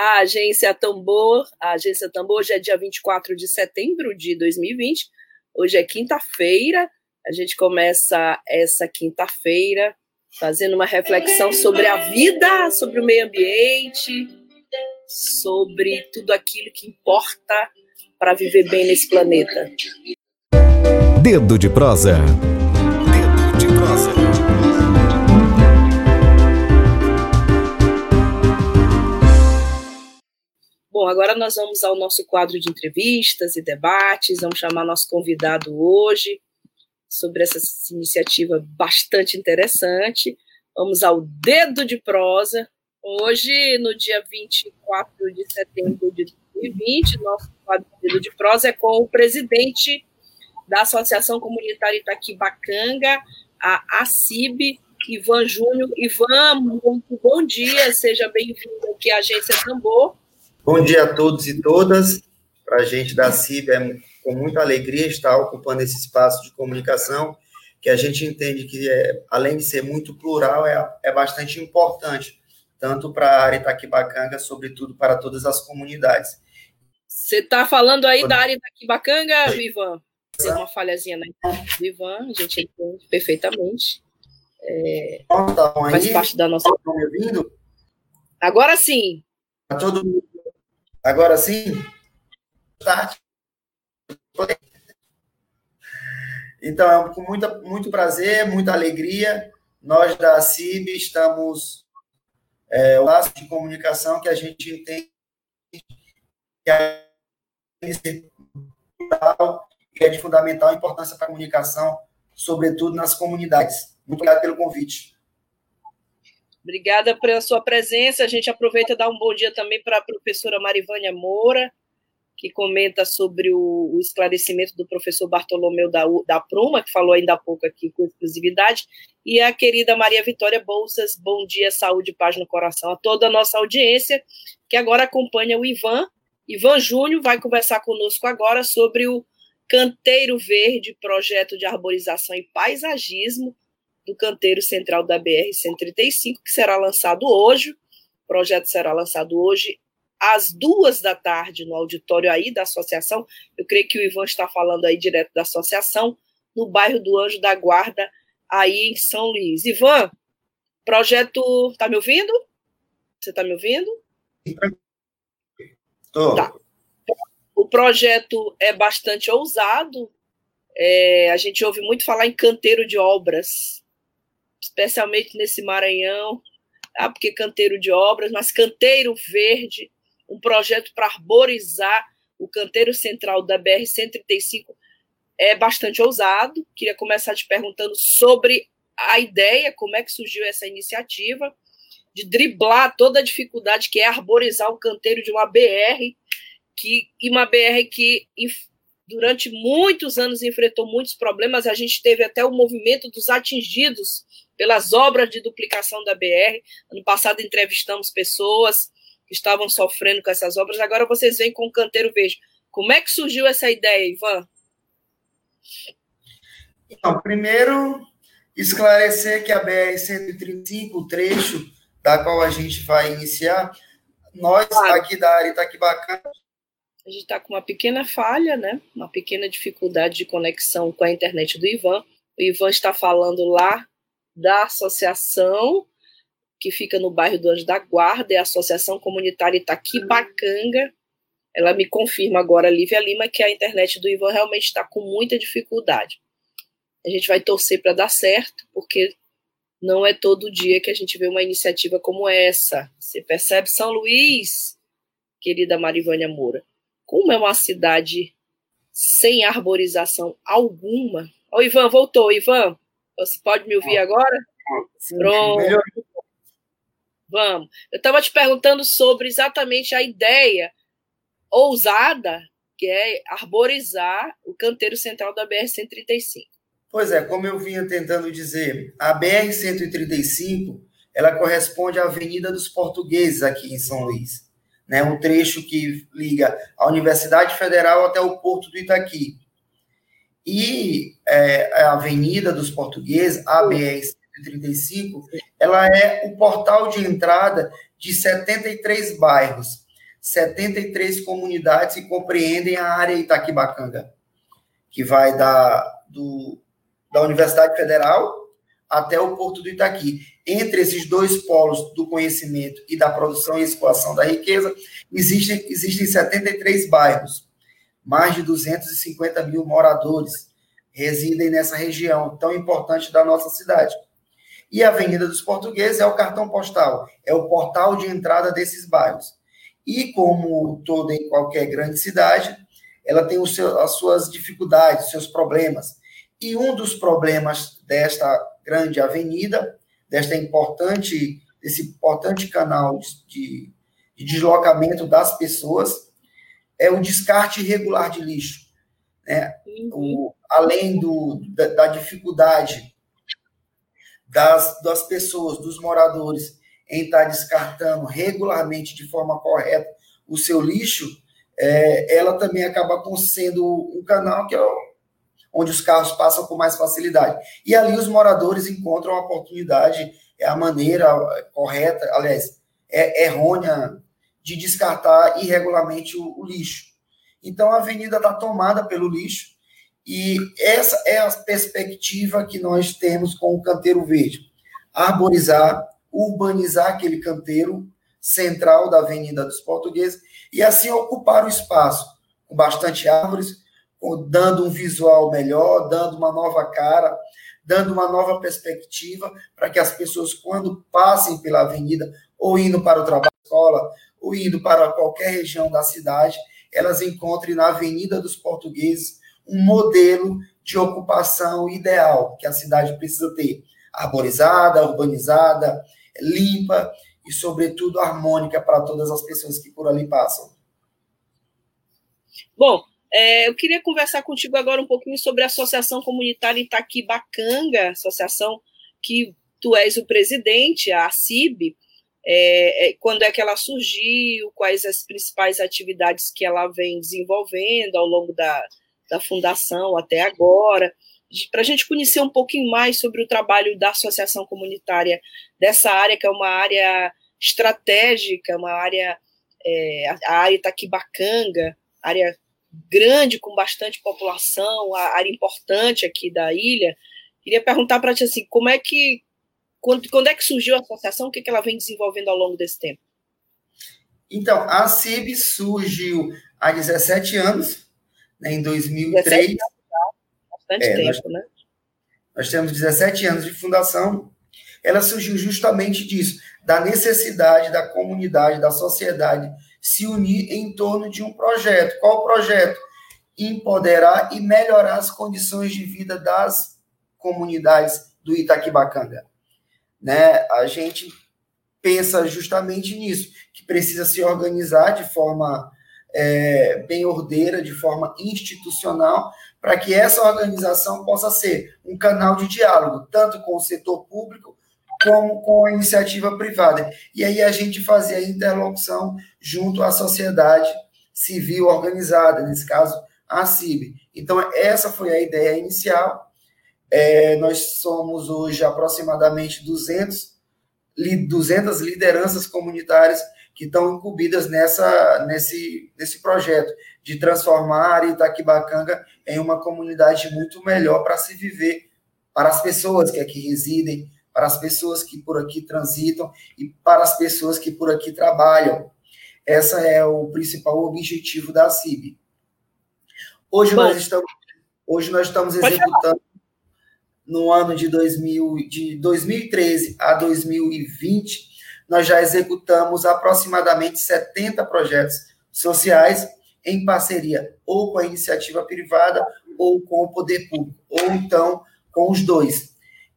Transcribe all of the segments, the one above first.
a agência Tambor. A agência Tambor hoje é dia 24 de setembro de 2020. Hoje é quinta-feira. A gente começa essa quinta-feira fazendo uma reflexão sobre a vida, sobre o meio ambiente, sobre tudo aquilo que importa para viver bem nesse planeta. Dedo de prosa. Agora nós vamos ao nosso quadro de entrevistas e debates. Vamos chamar nosso convidado hoje sobre essa iniciativa bastante interessante. Vamos ao dedo de prosa. Hoje, no dia 24 de setembro de 2020, nosso quadro de dedo de prosa é com o presidente da Associação Comunitária Itaquibacanga, a ACIB, Ivan Júnior. Ivan, muito bom dia, seja bem-vindo aqui à Agência Tambor. Bom dia a todos e todas. Para a gente da CIB é com muita alegria estar ocupando esse espaço de comunicação, que a gente entende que, é, além de ser muito plural, é, é bastante importante, tanto para a área Itaquibacanga, sobretudo para todas as comunidades. Você está falando aí da área Itaquibacanga, Ivan? Tem uma falhazinha na do Ivan, a gente entende perfeitamente. É, faz parte da nossa. Estão me ouvindo? Agora sim. Tá todo mundo Agora sim, start. Então, é com muita, muito prazer, muita alegria. Nós da CIB estamos é, o laço de comunicação que a gente entende que é de fundamental importância para a comunicação, sobretudo nas comunidades. Muito obrigado pelo convite. Obrigada pela sua presença. A gente aproveita e dá um bom dia também para a professora Marivânia Moura, que comenta sobre o, o esclarecimento do professor Bartolomeu da, da Pruma, que falou ainda há pouco aqui com exclusividade, e a querida Maria Vitória Bolsas. Bom dia, saúde, paz no coração a toda a nossa audiência, que agora acompanha o Ivan. Ivan Júnior vai conversar conosco agora sobre o Canteiro Verde, projeto de arborização e paisagismo, do canteiro central da BR-135, que será lançado hoje. O projeto será lançado hoje às duas da tarde no auditório aí da associação. Eu creio que o Ivan está falando aí direto da associação, no bairro do Anjo da Guarda, aí em São Luís. Ivan, projeto. Está me ouvindo? Você está me ouvindo? Estou. Tá. O projeto é bastante ousado. É, a gente ouve muito falar em canteiro de obras especialmente nesse Maranhão, ah, porque canteiro de obras, mas canteiro verde, um projeto para arborizar o canteiro central da BR-135 é bastante ousado. Queria começar te perguntando sobre a ideia, como é que surgiu essa iniciativa de driblar toda a dificuldade que é arborizar o canteiro de uma BR, que, e uma BR que durante muitos anos enfrentou muitos problemas. A gente teve até o movimento dos atingidos pelas obras de duplicação da BR. Ano passado entrevistamos pessoas que estavam sofrendo com essas obras. Agora vocês vêm com o Canteiro Verde. Como é que surgiu essa ideia, Ivan? Então, primeiro, esclarecer que a BR-135, o trecho da qual a gente vai iniciar, nós claro. aqui da área Itaquibacana, a gente está com uma pequena falha, né? Uma pequena dificuldade de conexão com a internet do Ivan. O Ivan está falando lá da associação que fica no bairro do Anjo da Guarda, é a Associação Comunitária Itaquibacanga. Ela me confirma agora, Lívia Lima, que a internet do Ivan realmente está com muita dificuldade. A gente vai torcer para dar certo, porque não é todo dia que a gente vê uma iniciativa como essa. Você percebe, São Luís, querida Marivânia Moura, como é uma cidade sem arborização alguma. O Ivan voltou, Ivan. Você pode me ouvir agora? Pronto. Vamos. Eu estava te perguntando sobre exatamente a ideia ousada que é arborizar o canteiro central da BR-135. Pois é, como eu vinha tentando dizer, a BR-135 ela corresponde à Avenida dos Portugueses aqui em São Luís, né? Um trecho que liga a Universidade Federal até o Porto do Itaqui. E é, a Avenida dos Portugueses, a BR-135, ela é o portal de entrada de 73 bairros, 73 comunidades que compreendem a área Itaquibacanga, que vai da, do, da Universidade Federal até o Porto do Itaqui. Entre esses dois polos do conhecimento e da produção e exploração da riqueza, existem, existem 73 bairros, mais de 250 mil moradores residem nessa região tão importante da nossa cidade. E a Avenida dos Portugueses é o cartão postal, é o portal de entrada desses bairros. E como toda em qualquer grande cidade, ela tem seu, as suas dificuldades, seus problemas. E um dos problemas desta grande avenida, desta importante, desse importante canal de, de deslocamento das pessoas, é o descarte irregular de lixo. Né? O, além do, da, da dificuldade das, das pessoas, dos moradores, em estar descartando regularmente, de forma correta, o seu lixo, é, ela também acaba sendo um canal que é onde os carros passam com mais facilidade. E ali os moradores encontram a oportunidade, é a maneira correta, aliás, é errônea de descartar irregularmente o, o lixo. Então a avenida está tomada pelo lixo e essa é a perspectiva que nós temos com o canteiro verde. Arborizar, urbanizar aquele canteiro central da Avenida dos Portugueses e assim ocupar o espaço com bastante árvores, dando um visual melhor, dando uma nova cara, dando uma nova perspectiva para que as pessoas, quando passem pela avenida, ou indo para o trabalho, escola, ou indo para qualquer região da cidade, elas encontrem na Avenida dos Portugueses um modelo de ocupação ideal que a cidade precisa ter, arborizada, urbanizada, limpa e, sobretudo, harmônica para todas as pessoas que por ali passam. Bom, é, eu queria conversar contigo agora um pouquinho sobre a Associação Comunitária Itaquibacanga, associação que tu és o presidente, a ACIB. É, é, quando é que ela surgiu, quais as principais atividades que ela vem desenvolvendo ao longo da, da fundação até agora para a gente conhecer um pouquinho mais sobre o trabalho da associação comunitária dessa área, que é uma área estratégica, uma área, é, a área Itaquibacanga, área grande, com bastante população, a área importante aqui da ilha. Queria perguntar para ti assim, como é que, quando, quando é que surgiu a associação, o que, que ela vem desenvolvendo ao longo desse tempo? Então, a CIB surgiu há 17 anos, né, em 2003. 17 anos bastante é, tempo, nós, né? Nós temos 17 anos de fundação. Ela surgiu justamente disso, da necessidade da comunidade, da sociedade se unir em torno de um projeto. Qual o projeto? Empoderar e melhorar as condições de vida das comunidades do Itaquibacanga. Né? A gente pensa justamente nisso, que precisa se organizar de forma é, bem ordeira, de forma institucional, para que essa organização possa ser um canal de diálogo, tanto com o setor público como com a iniciativa privada. E aí a gente fazia a interlocução junto à sociedade civil organizada, nesse caso, a CIB. Então, essa foi a ideia inicial. É, nós somos hoje aproximadamente 200, 200 lideranças comunitárias que estão incumbidas nessa, nesse, nesse projeto de transformar Itaquibacanga em uma comunidade muito melhor para se viver, para as pessoas que aqui residem, para as pessoas que por aqui transitam e para as pessoas que por aqui trabalham. Essa é o principal objetivo da CIB. Hoje Bom, nós estamos hoje nós estamos executando no ano de, 2000, de 2013 a 2020 nós já executamos aproximadamente 70 projetos sociais em parceria ou com a iniciativa privada ou com o poder público, ou então com os dois.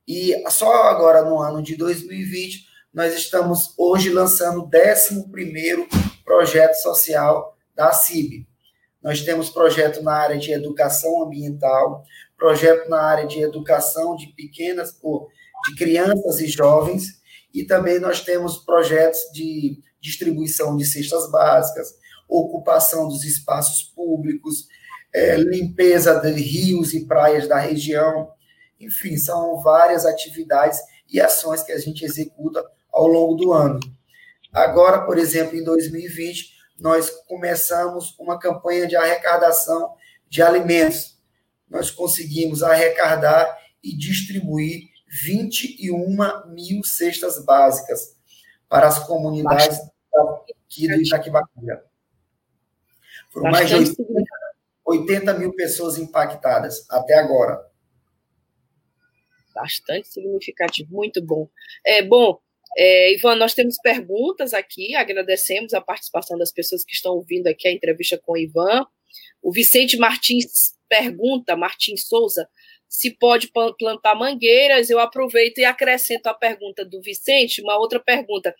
E só agora no ano de 2020 nós estamos hoje lançando o 11 projeto social da CIB. Nós temos projeto na área de educação ambiental, projeto na área de educação de pequenas, de crianças e jovens, e também nós temos projetos de distribuição de cestas básicas, ocupação dos espaços públicos, é, limpeza de rios e praias da região. Enfim, são várias atividades e ações que a gente executa ao longo do ano. Agora, por exemplo, em 2020, nós começamos uma campanha de arrecadação de alimentos. Nós conseguimos arrecadar e distribuir 21 mil cestas básicas para as comunidades aqui do Itaquibacanga. Foram mais de 80, 80 mil pessoas impactadas até agora. Bastante significativo, muito bom. É bom, é, Ivan, nós temos perguntas aqui, agradecemos a participação das pessoas que estão ouvindo aqui a entrevista com o Ivan. O Vicente Martins pergunta, Martins Souza, se pode plantar mangueiras. Eu aproveito e acrescento a pergunta do Vicente, uma outra pergunta.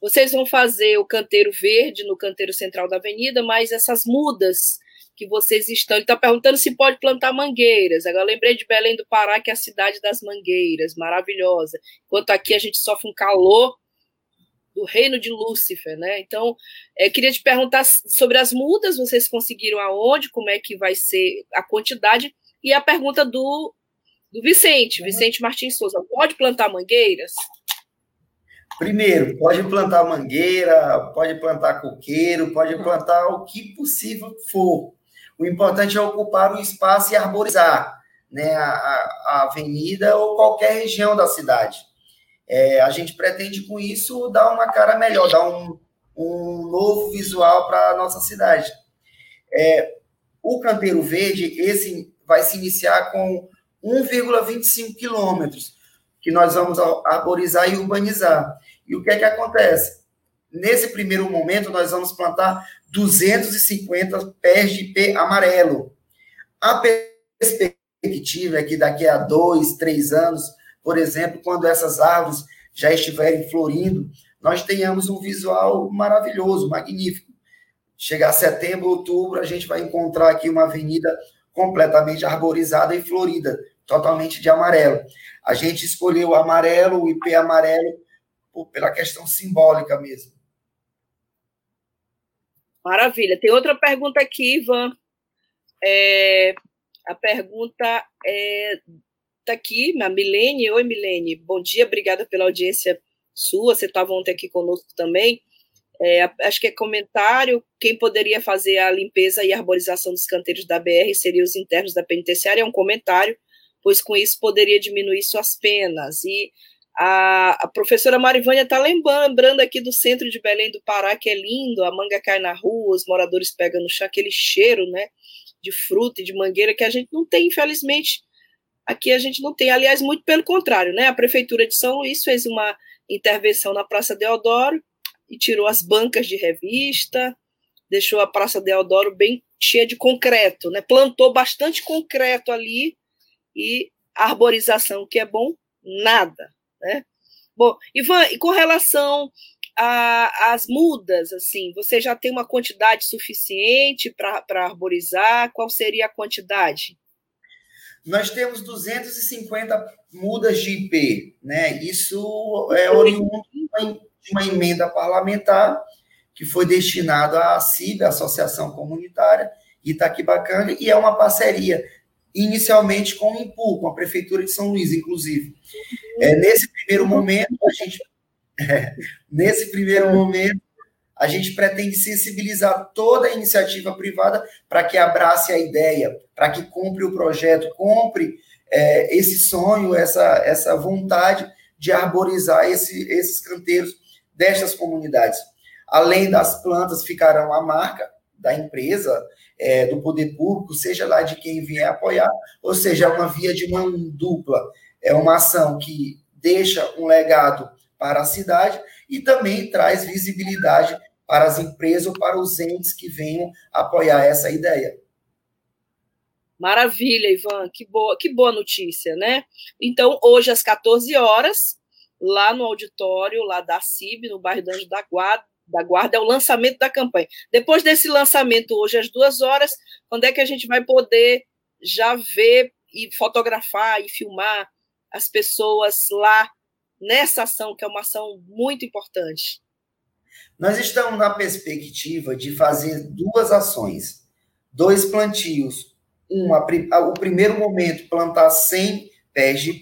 Vocês vão fazer o canteiro verde no canteiro central da avenida, mas essas mudas que vocês estão. Ele está perguntando se pode plantar mangueiras. Agora, lembrei de Belém do Pará, que é a cidade das mangueiras, maravilhosa. Enquanto aqui a gente sofre um calor do reino de Lúcifer, né? Então, é, queria te perguntar sobre as mudas, vocês conseguiram aonde, como é que vai ser a quantidade, e a pergunta do, do Vicente, Vicente Martins Souza, pode plantar mangueiras? Primeiro, pode plantar mangueira, pode plantar coqueiro, pode plantar o que possível for. O importante é ocupar o espaço e arborizar né, a, a avenida ou qualquer região da cidade. É, a gente pretende, com isso, dar uma cara melhor, dar um, um novo visual para a nossa cidade. É, o Canteiro Verde, esse vai se iniciar com 1,25 quilômetros, que nós vamos arborizar e urbanizar. E o que é que acontece? Nesse primeiro momento, nós vamos plantar 250 pés de ipê amarelo. A perspectiva é que daqui a dois, três anos, por exemplo, quando essas árvores já estiverem florindo, nós tenhamos um visual maravilhoso, magnífico. Chegar setembro, outubro, a gente vai encontrar aqui uma avenida completamente arborizada e florida, totalmente de amarelo. A gente escolheu o amarelo, o IP amarelo, pela questão simbólica mesmo. Maravilha. Tem outra pergunta aqui, Ivan. É, a pergunta é tá aqui, a Milene. Oi, Milene. Bom dia, obrigada pela audiência sua. Você estava ontem aqui conosco também. É, acho que é comentário. Quem poderia fazer a limpeza e arborização dos canteiros da BR seriam os internos da penitenciária. É um comentário, pois com isso poderia diminuir suas penas. E a, a professora Marivânia está lembrando aqui do centro de Belém do Pará, que é lindo, a manga cai na rua, os moradores pegam no chão, aquele cheiro né, de fruta e de mangueira que a gente não tem, infelizmente. Aqui a gente não tem, aliás, muito pelo contrário, né? A Prefeitura de São Luís fez uma intervenção na Praça Deodoro e tirou as bancas de revista, deixou a Praça Deodoro bem cheia de concreto, né? Plantou bastante concreto ali e arborização, que é bom, nada. Né? Bom, Ivan, e com relação às mudas, assim, você já tem uma quantidade suficiente para arborizar? Qual seria a quantidade? Nós temos 250 mudas de IP, né? Isso é oriundo de uma emenda parlamentar que foi destinada à CIB, Associação Comunitária Itaquibacanga, e é uma parceria inicialmente com o IMPU, com a Prefeitura de São Luís, inclusive. É, nesse primeiro momento, a gente. É, nesse primeiro momento, a gente pretende sensibilizar toda a iniciativa privada para que abrace a ideia, para que compre o projeto, compre é, esse sonho, essa, essa vontade de arborizar esse, esses canteiros destas comunidades. Além das plantas, ficarão a marca da empresa, é, do poder público, seja lá de quem vier apoiar, ou seja, é uma via de mão dupla. É uma ação que deixa um legado para a cidade e também traz visibilidade para as empresas ou para os entes que venham apoiar essa ideia. Maravilha, Ivan, que boa, que boa notícia, né? Então, hoje às 14 horas, lá no auditório, lá da CIB, no bairro do Anjo da Guarda, da Guarda, é o lançamento da campanha. Depois desse lançamento, hoje às duas horas, quando é que a gente vai poder já ver e fotografar e filmar as pessoas lá nessa ação, que é uma ação muito importante? Nós estamos na perspectiva de fazer duas ações, dois plantios. Um, a, o primeiro momento, plantar 100 pés de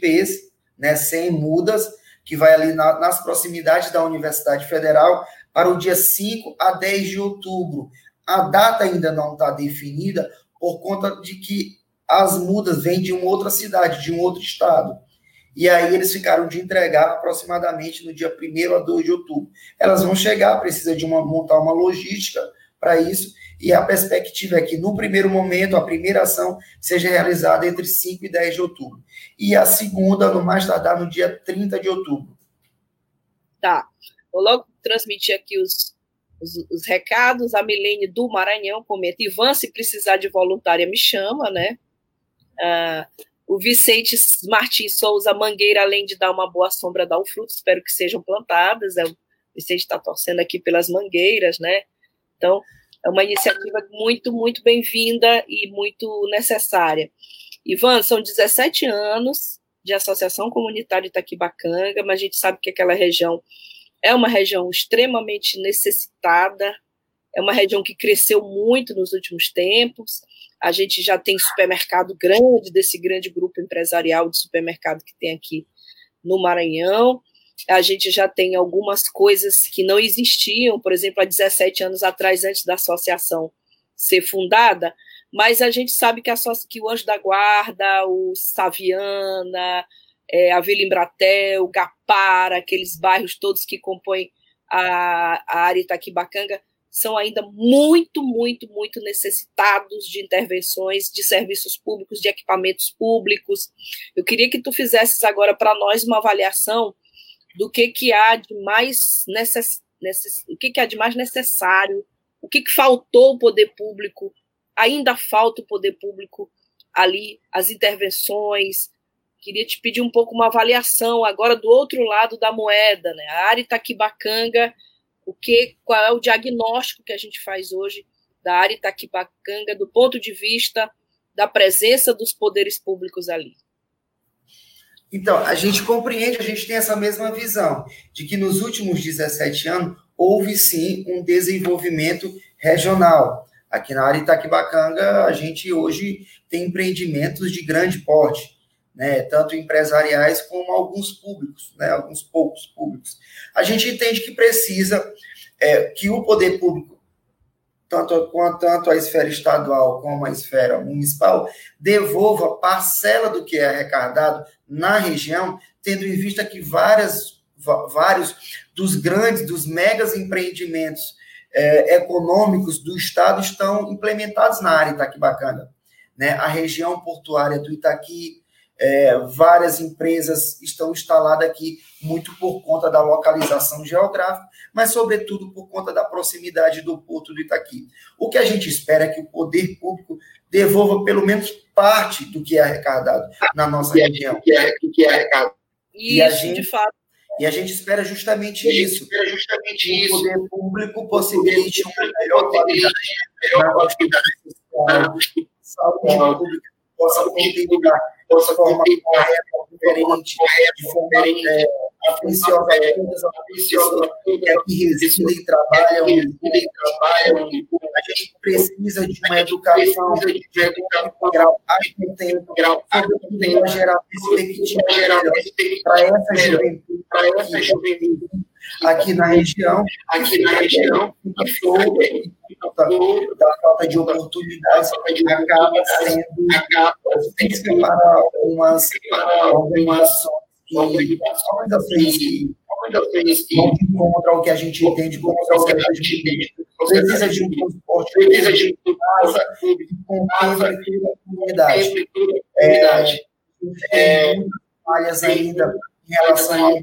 né, 100 mudas, que vai ali na, nas proximidades da Universidade Federal, para o dia 5 a 10 de outubro. A data ainda não está definida por conta de que as mudas vêm de uma outra cidade, de um outro estado. E aí eles ficaram de entregar aproximadamente no dia 1 a 2 de outubro. Elas vão chegar, precisa de uma, montar uma logística para isso, e a perspectiva é que, no primeiro momento, a primeira ação seja realizada entre 5 e 10 de outubro. E a segunda, no mais tardar, no dia 30 de outubro. Tá. Vou logo transmitir aqui os, os, os recados. A Milene do Maranhão comenta: Ivan, se precisar de voluntária, me chama, né? Ah, o Vicente Martins Souza Mangueira, além de dar uma boa sombra, dá o fruto, espero que sejam plantadas. É, o Vicente está torcendo aqui pelas mangueiras, né? Então, é uma iniciativa muito, muito bem-vinda e muito necessária. Ivan, são 17 anos de Associação Comunitária Itaquibacanga, mas a gente sabe que aquela região é uma região extremamente necessitada, é uma região que cresceu muito nos últimos tempos. A gente já tem supermercado grande, desse grande grupo empresarial de supermercado que tem aqui no Maranhão. A gente já tem algumas coisas que não existiam, por exemplo, há 17 anos atrás, antes da associação ser fundada, mas a gente sabe que, a, que o Anjo da Guarda, o Saviana, é, a Vila Embratel, Gapara, aqueles bairros todos que compõem a, a área Itaquibacanga, são ainda muito, muito, muito necessitados de intervenções, de serviços públicos, de equipamentos públicos. Eu queria que tu fizesses agora para nós uma avaliação do que, que há de mais necess, necess, o que, que há de mais necessário, o que, que faltou o poder público, ainda falta o poder público ali, as intervenções. Queria te pedir um pouco uma avaliação agora do outro lado da moeda, né? A área Itaquibacanga, o que, qual é o diagnóstico que a gente faz hoje da área Itaquibacanga do ponto de vista da presença dos poderes públicos ali? Então, a gente compreende, a gente tem essa mesma visão, de que nos últimos 17 anos houve sim um desenvolvimento regional. Aqui na área Itaquibacanga, a gente hoje tem empreendimentos de grande porte, né, tanto empresariais como alguns públicos, né, alguns poucos públicos. A gente entende que precisa é, que o poder público tanto, tanto a esfera estadual como a esfera municipal, devolva parcela do que é arrecadado na região, tendo em vista que várias, vários dos grandes, dos megas empreendimentos é, econômicos do Estado estão implementados na área Itaquibacana. Né? A região portuária do Itaqui, é, várias empresas estão instaladas aqui, muito por conta da localização geográfica, mas, sobretudo, por conta da proximidade do Porto do Itaqui. O que a gente espera é que o poder público devolva pelo menos parte do que é arrecadado na nossa que é, região. Que é, que é arrecadado. Isso, e a gente, de fato. E a gente espera justamente isso. Espera justamente o isso. poder público possibilite uma melhor qualidade na saúde pública possa contribuir possa formar correta, diferente, de forma é, atenciosa a todas as pessoas que residem e trabalham. A gente precisa de uma educação de grau alto tempo, sobretudo para gerar perspectiva para essa juventude, para essa juventude aqui na região, aqui na região, da falta de oportunidades acaba sendo difícil para algumas organizações que não encontram o que a gente entende como sociedade precisa de um transporte precisa de casa que contemple toda a comunidade. É, é, muitas falhas ainda em relação ao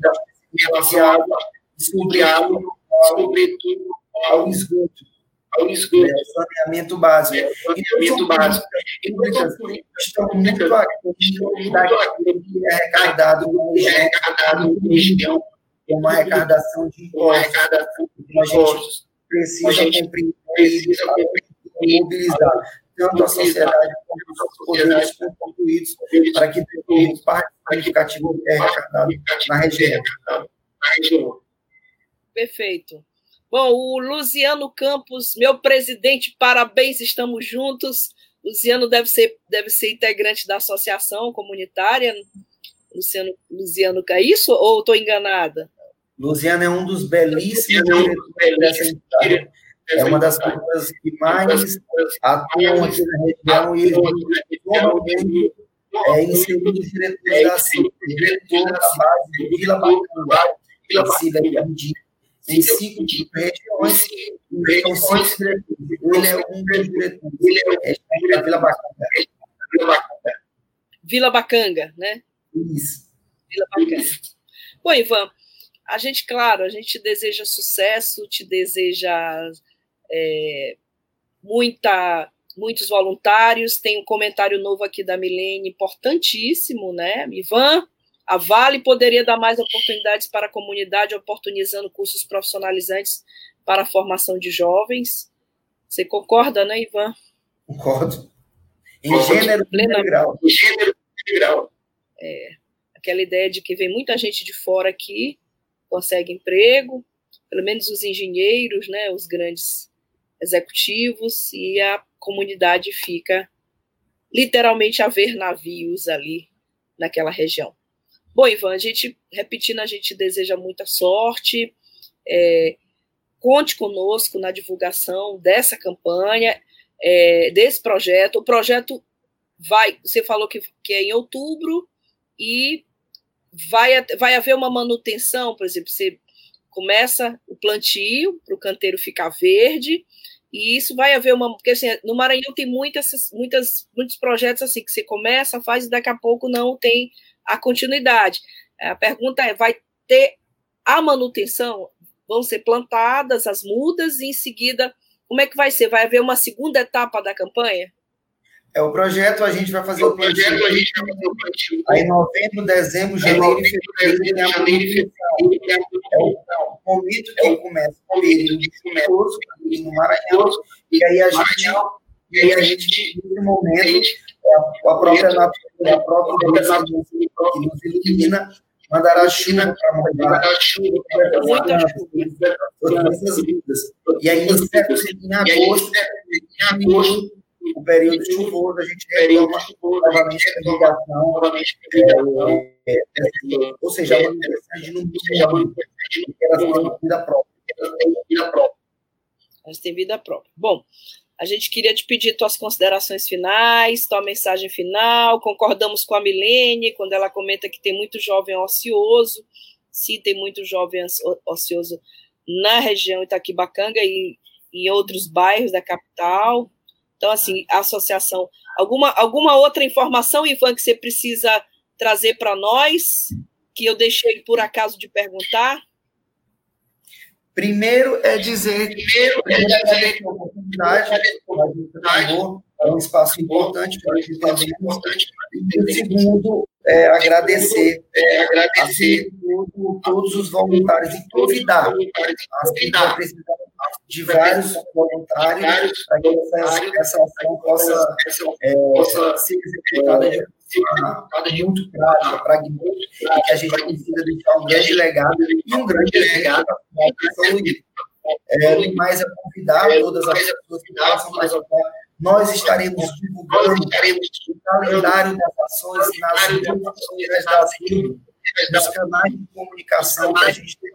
água, sobretudo, sobretudo ao esgoto ao esgoto, é, saneamento básico. É, saneamento básico. Públicas estão muito aquém daquilo que é arrecadado no região, com uma arrecadação de impostos. Então, a gente precisa compreender e mobilizar tanto a sociedade como os poderes constituídos para que tenham parte significativa é arrecadado na região. Perfeito. Bom, o Luciano Campos, meu presidente, parabéns, estamos juntos. Luciano deve ser, deve ser integrante da associação comunitária. Luciano, Luciano, é isso ou estou enganada? Luciano é um dos belíssimos diretores dessa entidade. É uma das pessoas que mais atuam aqui na região e ele normalmente é inserido diretores da CIP, diretor da base de Vila Bacana, Vila Bacana, em cinco regiões, são cinco diretores. Ele é um dos diretores. Ele é Vila Bacanga. Vila Bacanga, né? Isso. Vila Bacanga. Bom, Ivan, a gente, claro, a gente deseja sucesso, te deseja é, muita, muitos voluntários. Tem um comentário novo aqui da Milene, importantíssimo, né? Ivan, a Vale poderia dar mais oportunidades para a comunidade, oportunizando cursos profissionalizantes para a formação de jovens. Você concorda, né, Ivan? Concordo. Em gênero integral. Em gênero integral. É, aquela ideia de que vem muita gente de fora aqui, consegue emprego, pelo menos os engenheiros, né, os grandes executivos, e a comunidade fica literalmente a ver navios ali naquela região. Bom, Ivan, a gente, repetindo, a gente deseja muita sorte. É, conte conosco na divulgação dessa campanha, é, desse projeto. O projeto vai, você falou que, que é em outubro e vai, vai haver uma manutenção, por exemplo, você começa o plantio para o canteiro ficar verde, e isso vai haver uma. Porque assim, no Maranhão tem muitas, muitas, muitos projetos assim que você começa, faz e daqui a pouco não tem a continuidade. A pergunta é: vai ter a manutenção? Vão ser plantadas as mudas e em seguida, como é que vai ser? Vai haver uma segunda etapa da campanha? É o projeto, a gente vai fazer o, projeto, a gente vai fazer o plantio. Aí novembro, dezembro, janeiro e fevereiro, é o momento que começa o período de curso no Maranhão, e aí a gente, e aí a gente, nesse momento, a própria natureza, a própria natureza que nos ilumina, mandará chuva. Para molhar, todas essas vidas. E aí, em agosto, em agosto, o período chuvoso, a gente retoma novamente a irrigação, é, é, é, ou seja, uma necessidade no mínimo de elas têm vida própria. Elas têm vida própria. Bom, a gente queria te pedir tuas considerações finais, tua mensagem final. Concordamos com a Milene quando ela comenta que tem muito jovem ocioso. Sim, tem muito jovem ocioso na região Itaquibacanga e em outros bairros da capital. Então, assim, a associação. Alguma, alguma outra informação, Ivan, que você precisa trazer para nós, que eu deixei por acaso de perguntar? Primeiro é dizer, primeiro é dizer a oportunidade, é um espaço importante para a gente E o segundo é agradecer, é agradecer a todos os voluntários e convidar. A de vários voluntários para que essa, essa ação possa, é, ser executada. de muito prática, pragmática, e que a gente consiga deixar um grande legado e um grande legado para a saúde. É, mas é convidar todas as pessoas que possam participar. Nós estaremos divulgando o calendário das ações nas redes da CIB, nos canais de comunicação que a gente tem.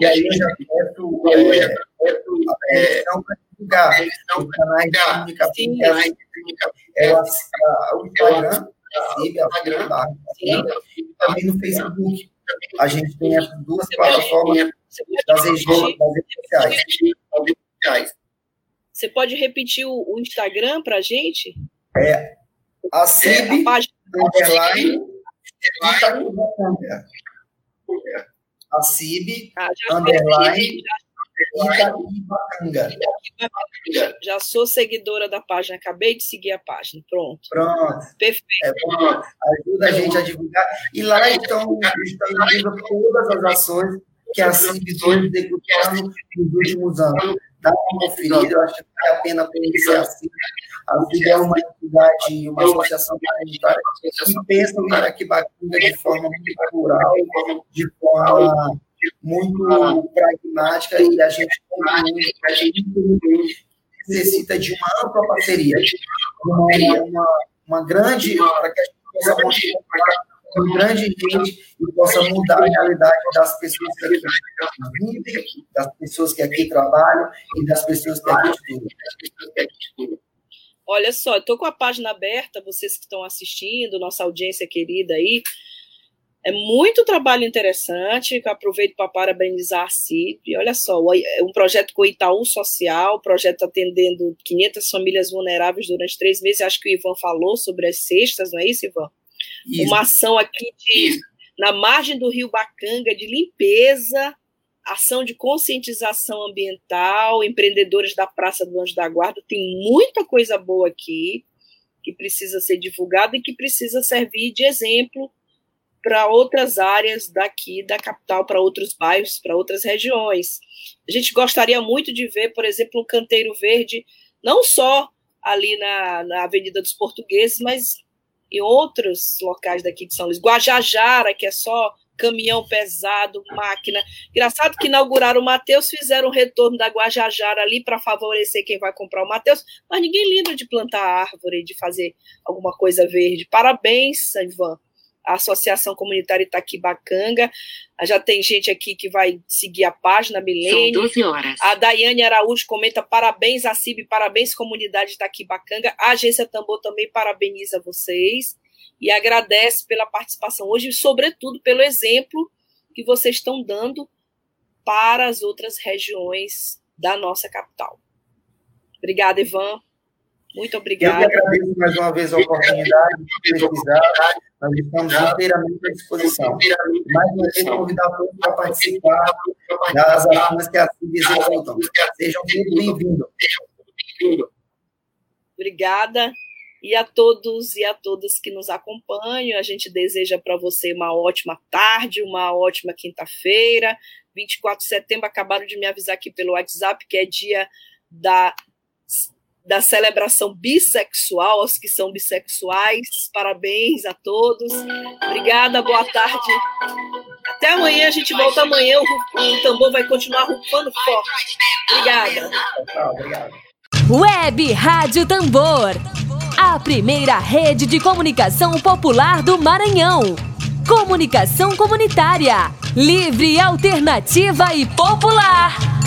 E aí eu já peço é, a permissão para divulgar os canais de comunicação. É, é, o Instagram, a Instagram, e também no Facebook. A gente tem essas duas plataformas das redes sociais. Você pode repetir. O, o Instagram para a gente? É a CIB, é, a página, underline, a CIB, ah, Já sou seguidora da página, acabei de seguir a página. Pronto. Pronto. Perfeito. É bom, ajuda a gente a divulgar. E lá então estão vendo todas as ações que a CIB vem executando nos últimos anos. Dá uma conferida, eu acho que vale a pena conhecer a CIB. A CIB é uma entidade, uma associação comunitária que pensa no Iraquibacanga de forma muito plural, de forma muito pragmática e a gente, a gente necessita de uma ampla parceria, uma, uma, uma grande, para que a gente possa mostrar uma grande gente e possa mudar a realidade das pessoas que aqui vivem, das pessoas que aqui trabalham e das pessoas que aqui estudam. Olha só, estou com a página aberta, vocês que estão assistindo, nossa audiência querida aí, é muito trabalho interessante, que aproveito para parabenizar a CIP. Olha só, é um projeto com o Itaú Social, projeto atendendo 500 famílias vulneráveis durante três meses. Acho que o Ivan falou sobre as cestas, não é isso, Ivan? Isso. Uma ação aqui de, na margem do Rio Bacanga de limpeza, ação de conscientização ambiental, empreendedores da Praça do Anjo da Guarda. Tem muita coisa boa aqui que precisa ser divulgada e que precisa servir de exemplo para outras áreas daqui da capital, para outros bairros, para outras regiões. A gente gostaria muito de ver, por exemplo, um canteiro verde, não só ali na, na Avenida dos Portugueses, mas em outros locais daqui de São Luís. Guajajara, que é só caminhão pesado, máquina. Engraçado que inauguraram o Mateus, fizeram o retorno da Guajajara ali para favorecer quem vai comprar o Mateus, mas ninguém lembra de plantar árvore, de fazer alguma coisa verde. Parabéns, Ivan a Associação Comunitária Itaquibacanga. Já tem gente aqui que vai seguir a página, Milene. São 12 horas. A Daiane Araújo comenta parabéns à CIB, parabéns comunidade Itaquibacanga. A Agência Tambor também parabeniza vocês e agradece pela participação hoje e, sobretudo, pelo exemplo que vocês estão dando para as outras regiões da nossa capital. Obrigada, Ivan. Muito obrigada. Eu que agradeço mais uma vez a oportunidade de pesquisar. Nós estamos inteiramente à disposição. Mais uma vez, convidar todos para participar das ações que a CIB executam. Sejam muito bem-vindos. Obrigada. E a todos e a todas que nos acompanham, a gente deseja para você uma ótima tarde, uma ótima quinta-feira. 24 de setembro, acabaram de me avisar aqui pelo WhatsApp que é dia da da celebração bissexual, aos que são bissexuais. Parabéns a todos. Obrigada, boa tarde. Até amanhã, a gente volta amanhã. O, o tambor vai continuar rufando forte. Obrigada. Web Rádio Tambor. A primeira rede de comunicação popular do Maranhão. Comunicação comunitária. Livre, alternativa e popular.